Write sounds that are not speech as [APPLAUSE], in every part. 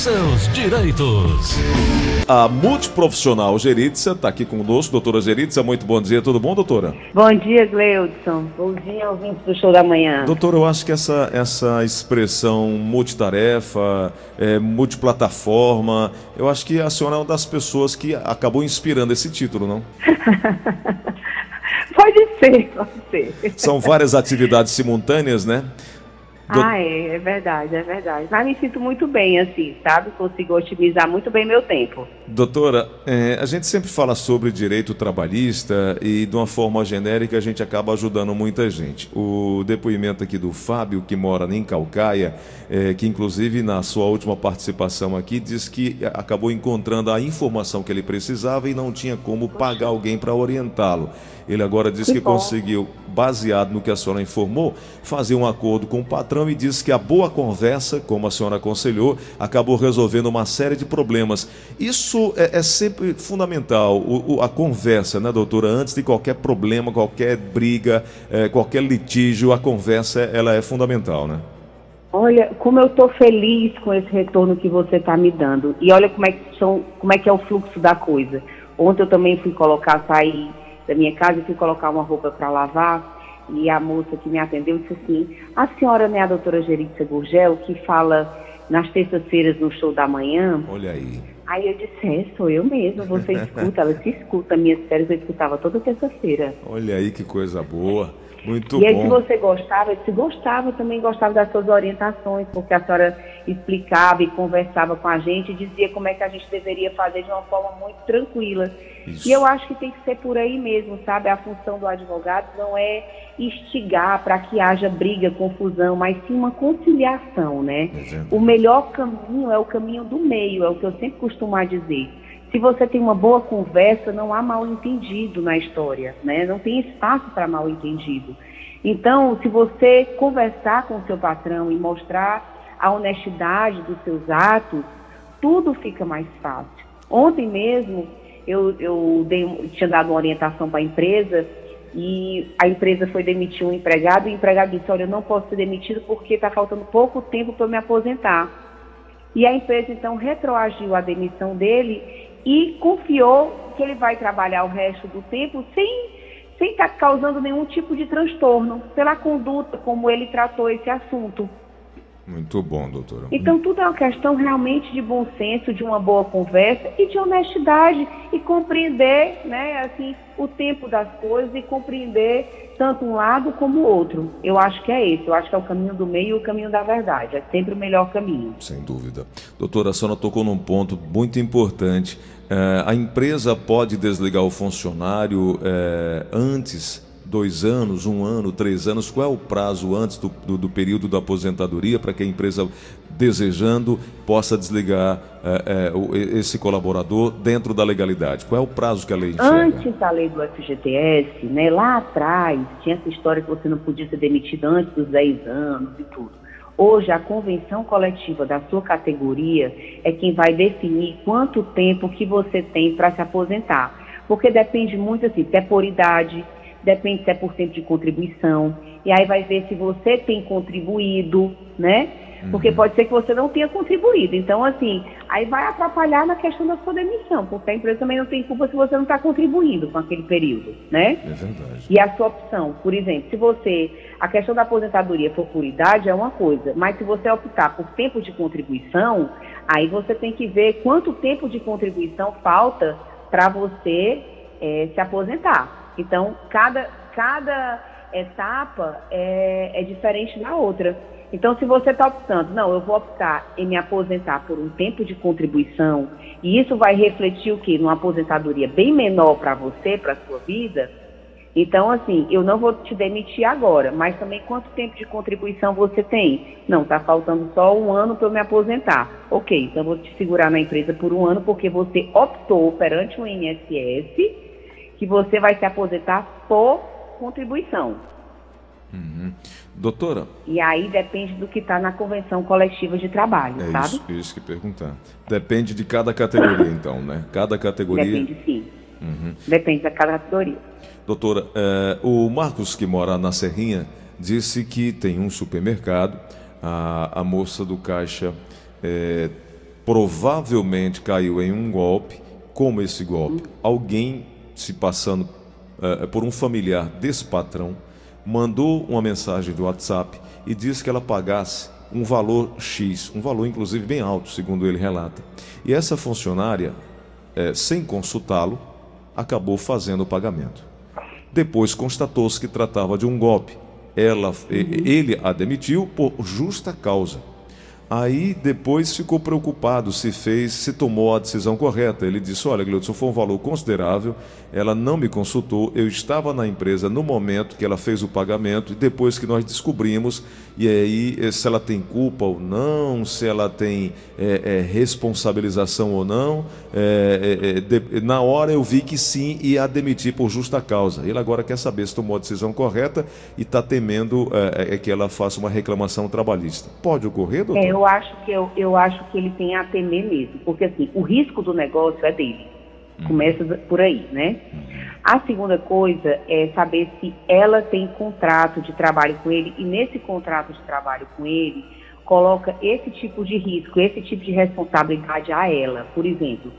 seus direitos. A multiprofissional Geritza está aqui conosco, doutora Geritza. Muito bom dia, tudo bom, doutora? Bom dia, Gleudson. Bom dia, ouvintes do show da manhã. Doutora, eu acho que essa, essa expressão multitarefa, é, multiplataforma, eu acho que a senhora é uma das pessoas que acabou inspirando esse título, não? [LAUGHS] pode ser, pode ser. São várias atividades simultâneas, né? Do... Ah, é, é verdade, é verdade. Mas me sinto muito bem assim, sabe? Consigo otimizar muito bem meu tempo. Doutora, é, a gente sempre fala sobre direito trabalhista e de uma forma genérica a gente acaba ajudando muita gente. O depoimento aqui do Fábio, que mora em Calcaia, é, que inclusive na sua última participação aqui diz que acabou encontrando a informação que ele precisava e não tinha como pagar alguém para orientá-lo. Ele agora diz que, que conseguiu, baseado no que a senhora informou, fazer um acordo com o patrão e diz que a boa conversa, como a senhora aconselhou, acabou resolvendo uma série de problemas. Isso é, é sempre fundamental, o, o, a conversa, né, doutora? Antes de qualquer problema, qualquer briga, é, qualquer litígio, a conversa ela é fundamental, né? Olha, como eu estou feliz com esse retorno que você está me dando. E olha como é, que são, como é que é o fluxo da coisa. Ontem eu também fui colocar, sair da minha casa e fui colocar uma roupa para lavar. E a moça que me atendeu disse assim: A senhora não é a doutora Geritza Gurgel, que fala nas terças-feiras no show da manhã? Olha aí. Aí eu disse: É, sou eu mesma. Você escuta, ela se escuta. Minhas férias eu escutava toda terça-feira. Olha aí que coisa boa. Muito e bom. E aí, se você gostava, se gostava, também gostava das suas orientações, porque a senhora explicava e conversava com a gente e dizia como é que a gente deveria fazer de uma forma muito tranquila. Isso. E eu acho que tem que ser por aí mesmo, sabe? A função do advogado não é instigar para que haja briga, confusão, mas sim uma conciliação, né? Exato. O melhor caminho é o caminho do meio, é o que eu sempre costumo dizer. Se você tem uma boa conversa, não há mal entendido na história, né? Não tem espaço para mal entendido. Então, se você conversar com o seu patrão e mostrar a honestidade dos seus atos, tudo fica mais fácil. Ontem mesmo, eu, eu dei, tinha dado uma orientação para a empresa e a empresa foi demitir um empregado e o empregado disse, olha, eu não posso ser demitido porque está faltando pouco tempo para me aposentar. E a empresa, então, retroagiu a demissão dele e confiou que ele vai trabalhar o resto do tempo sem sem estar tá causando nenhum tipo de transtorno pela conduta como ele tratou esse assunto. Muito bom, doutora. Então, tudo é uma questão realmente de bom senso, de uma boa conversa e de honestidade e compreender, né, assim, o tempo das coisas e compreender tanto um lado como o outro. Eu acho que é esse, eu acho que é o caminho do meio e o caminho da verdade. É sempre o melhor caminho. Sem dúvida. Doutora, a senhora tocou num ponto muito importante. É, a empresa pode desligar o funcionário é, antes dois anos, um ano, três anos? Qual é o prazo antes do, do, do período da aposentadoria para que a empresa, desejando, possa desligar é, é, esse colaborador dentro da legalidade? Qual é o prazo que a lei enxerga? Antes da lei do FGTS, né, lá atrás, tinha essa história que você não podia ser demitido antes dos 10 anos e tudo. Hoje, a convenção coletiva da sua categoria é quem vai definir quanto tempo que você tem para se aposentar. Porque depende muito, assim, se é por idade, depende se é por tempo de contribuição, e aí vai ver se você tem contribuído, né? Porque uhum. pode ser que você não tenha contribuído. Então, assim, aí vai atrapalhar na questão da sua demissão, porque a empresa também não tem culpa se você não está contribuindo com aquele período, né? É verdade. E a sua opção, por exemplo, se você. A questão da aposentadoria for por idade é uma coisa, mas se você optar por tempo de contribuição, aí você tem que ver quanto tempo de contribuição falta para você é, se aposentar. Então, cada, cada etapa é, é diferente da outra. Então, se você está optando, não, eu vou optar em me aposentar por um tempo de contribuição, e isso vai refletir o quê? Numa aposentadoria bem menor para você, para a sua vida. Então, assim, eu não vou te demitir agora, mas também quanto tempo de contribuição você tem? Não, está faltando só um ano para eu me aposentar. Ok, então vou te segurar na empresa por um ano, porque você optou perante o INSS que você vai se aposentar por contribuição. Uhum. Doutora. E aí depende do que está na convenção coletiva de trabalho, é sabe? Isso, isso que perguntar. Depende de cada categoria, então, né? Cada categoria. Depende sim. Uhum. Depende da cada categoria. Doutora, é, o Marcos, que mora na Serrinha, disse que tem um supermercado. A, a moça do caixa é, provavelmente caiu em um golpe. Como esse golpe? Alguém se passando uh, por um familiar desse patrão mandou uma mensagem do WhatsApp e disse que ela pagasse um valor X, um valor inclusive bem alto, segundo ele relata. E essa funcionária, é, sem consultá-lo, acabou fazendo o pagamento. Depois constatou-se que tratava de um golpe. Ela, ele a demitiu por justa causa. Aí depois ficou preocupado se fez, se tomou a decisão correta. Ele disse: Olha, Gleudson, foi um valor considerável. Ela não me consultou. Eu estava na empresa no momento que ela fez o pagamento e depois que nós descobrimos e aí eh, se ela tem culpa ou não, se ela tem é, é, responsabilização ou não. É, de, na hora eu vi que sim e a demitir por justa causa. Ele agora quer saber se tomou a decisão correta e está temendo que ela faça uma reclamação trabalhista. Pode ocorrer, doutor? Eu acho que eu, eu acho que ele tem a temer mesmo, porque assim o risco do negócio é dele. Hum. Começa por aí, né? Hum. A segunda coisa é saber se ela tem contrato de trabalho com ele e nesse contrato de trabalho com ele coloca esse tipo de risco, esse tipo de responsabilidade a ela. Por exemplo,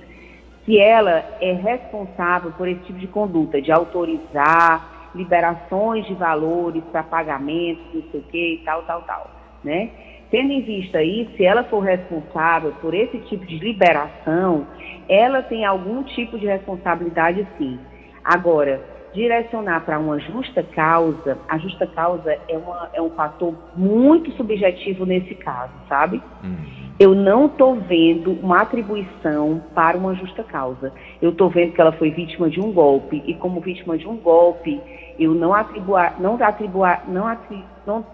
se ela é responsável por esse tipo de conduta, de autorizar liberações de valores para pagamentos, não sei o que, tal, tal, tal, né? Tendo em vista isso, se ela for responsável por esse tipo de liberação, ela tem algum tipo de responsabilidade sim. Agora, direcionar para uma justa causa, a justa causa é, uma, é um fator muito subjetivo nesse caso, sabe? Uhum. Eu não estou vendo uma atribuição para uma justa causa. Eu estou vendo que ela foi vítima de um golpe e como vítima de um golpe, eu não atribuo, não atribuo, não atribuo, não,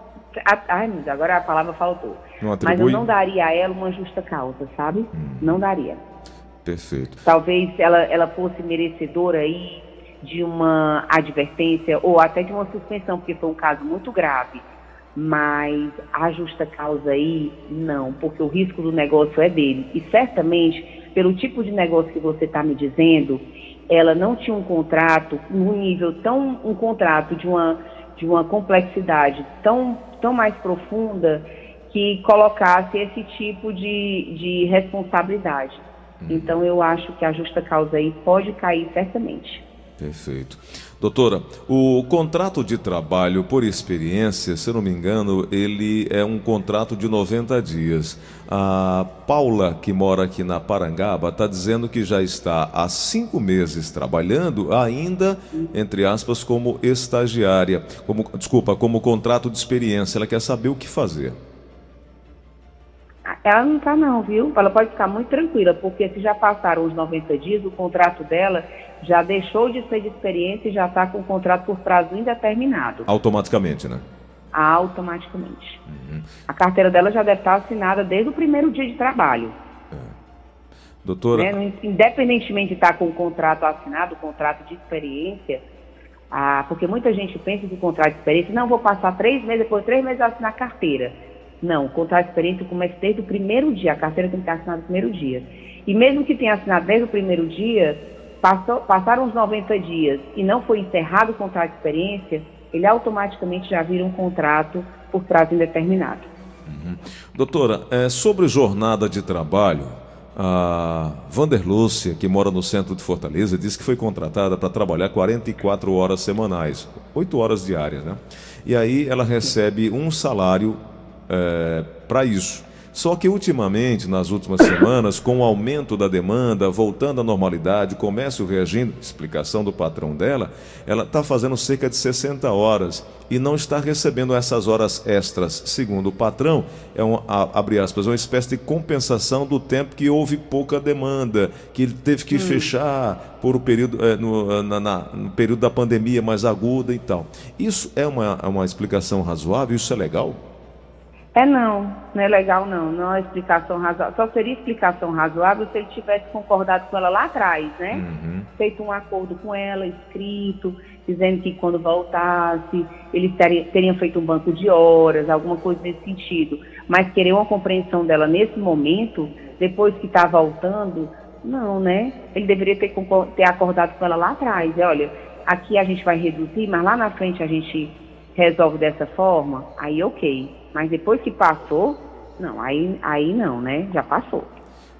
ai, agora a palavra faltou. Mas eu não daria a ela uma justa causa, sabe? Uhum. Não daria. Perfeito. Talvez ela, ela fosse merecedora aí de uma advertência ou até de uma suspensão, porque foi um caso muito grave. Mas a justa causa aí, não, porque o risco do negócio é dele. E certamente, pelo tipo de negócio que você está me dizendo, ela não tinha um contrato no nível tão. um contrato de uma, de uma complexidade tão, tão mais profunda que colocasse esse tipo de, de responsabilidade. Uhum. Então, eu acho que a justa causa aí pode cair certamente. Perfeito. Doutora, o contrato de trabalho por experiência, se não me engano, ele é um contrato de 90 dias. A Paula, que mora aqui na Parangaba, está dizendo que já está há cinco meses trabalhando, ainda, entre aspas, como estagiária. Como, desculpa, como contrato de experiência. Ela quer saber o que fazer. Ela não está não, viu? Ela pode ficar muito tranquila, porque se já passaram os 90 dias, o contrato dela já deixou de ser de experiência e já está com o contrato por prazo indeterminado. Automaticamente, né? Automaticamente. Uhum. A carteira dela já deve estar assinada desde o primeiro dia de trabalho. É. Doutora... Né? Independentemente de estar com o contrato assinado, o contrato de experiência, ah, porque muita gente pensa que o contrato de experiência, não, vou passar três meses, depois três meses assinar a carteira. Não, o contrato de experiência começa desde o primeiro dia, a carteira tem que estar assinada no primeiro dia. E mesmo que tenha assinado desde o primeiro dia, passou, passaram os 90 dias e não foi encerrado o contrato de experiência, ele automaticamente já vira um contrato por prazo indeterminado. Uhum. Doutora, é, sobre jornada de trabalho, a Vanderlúcia, que mora no centro de Fortaleza, disse que foi contratada para trabalhar 44 horas semanais, 8 horas diárias, né? E aí ela recebe um salário é, para isso. Só que ultimamente, nas últimas semanas, com o aumento da demanda, voltando à normalidade, o comércio reagindo, explicação do patrão dela, ela está fazendo cerca de 60 horas e não está recebendo essas horas extras. Segundo o patrão, é um, abre aspas, uma espécie de compensação do tempo que houve pouca demanda, que ele teve que hum. fechar por o período, é, no, na, na, no período da pandemia mais aguda e tal. Isso é uma, é uma explicação razoável? Isso é legal? É não, não é legal não, não é explicação razoável. Só seria explicação razoável se ele tivesse concordado com ela lá atrás, né? Uhum. Feito um acordo com ela, escrito, dizendo que quando voltasse, eles teriam, teriam feito um banco de horas, alguma coisa nesse sentido. Mas querer uma compreensão dela nesse momento, depois que está voltando, não, né? Ele deveria ter, ter acordado com ela lá atrás. É, olha, aqui a gente vai reduzir, mas lá na frente a gente resolve dessa forma, aí ok. Mas depois que passou, não, aí, aí não, né? Já passou.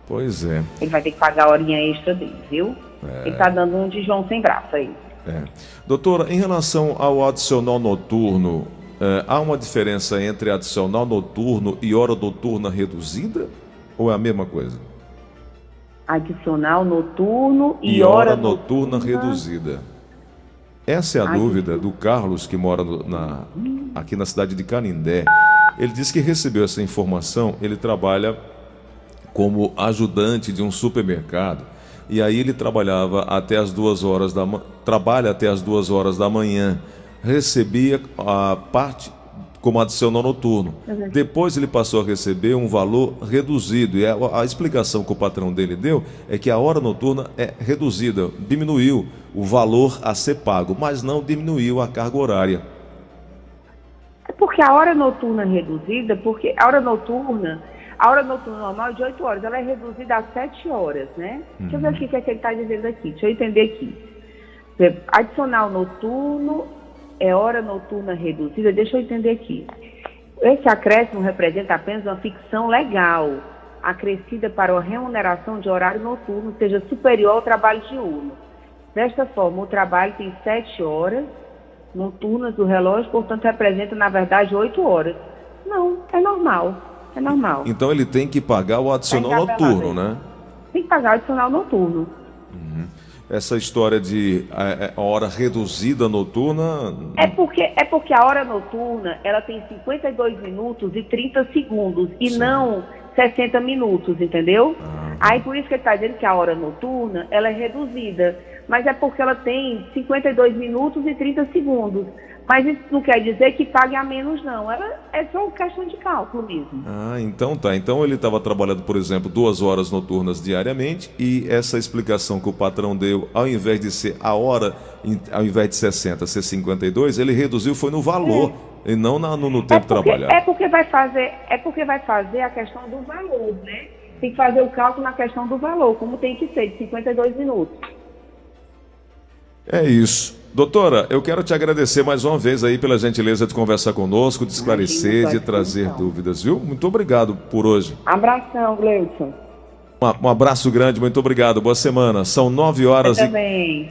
Pois é. Ele vai ter que pagar a horinha extra dele, viu? É. Ele tá dando um de João sem braço aí. É. Doutora, em relação ao adicional noturno, é, há uma diferença entre adicional noturno e hora noturna reduzida? Ou é a mesma coisa? Adicional noturno e, E hora hora noturna reduzida. Essa é a Ai, dúvida do Carlos, que mora no- na- aqui na cidade de Canindé. Ele disse que recebeu essa informação, ele trabalha como ajudante de um supermercado. E aí ele trabalhava até as duas horas da trabalha até as duas horas da manhã, recebia a parte como adicional noturno. Depois ele passou a receber um valor reduzido. E a, a explicação que o patrão dele deu é que a hora noturna é reduzida, diminuiu o valor a ser pago, mas não diminuiu a carga horária. É porque a hora noturna reduzida, porque a hora noturna, a hora noturna normal é de 8 horas, ela é reduzida a 7 horas, né? Deixa eu ver aqui o que, é que ele está dizendo aqui, deixa eu entender aqui. Adicional noturno é hora noturna reduzida, deixa eu entender aqui. Esse acréscimo representa apenas uma ficção legal, acrescida para a remuneração de horário noturno, seja superior ao trabalho diurno. Desta forma, o trabalho tem 7 horas noturnas do relógio, portanto, representa, na verdade, 8 horas. Não, é normal. É normal. Então ele tem que pagar o adicional noturno, né? Tem que pagar o adicional noturno. Essa história de a, a hora reduzida noturna. É porque, é porque a hora noturna, ela tem 52 minutos e 30 segundos, e Sim. não 60 minutos, entendeu? Ah. Aí por isso que ele está dizendo que a hora noturna, ela é reduzida. Mas é porque ela tem 52 minutos e 30 segundos. Mas isso não quer dizer que pague a menos, não. Ela é só uma questão de cálculo mesmo. Ah, então tá. Então ele estava trabalhando, por exemplo, duas horas noturnas diariamente e essa explicação que o patrão deu, ao invés de ser a hora, ao invés de 60, ser 52, ele reduziu foi no valor e não na- no, no É tempo porque, trabalhado. é porque vai fazer, é porque vai fazer a questão do valor, né? Tem que fazer o cálculo na questão do valor, como tem que ser, de 52 minutos. É isso. Doutora, eu quero te agradecer mais uma vez aí pela gentileza de conversar conosco, de esclarecer, Imagina, de à trazer dúvidas, viu? Muito obrigado por hoje. Abração, Gleudson. Um, abraço grande, muito obrigado. Boa semana. São nove horas e também.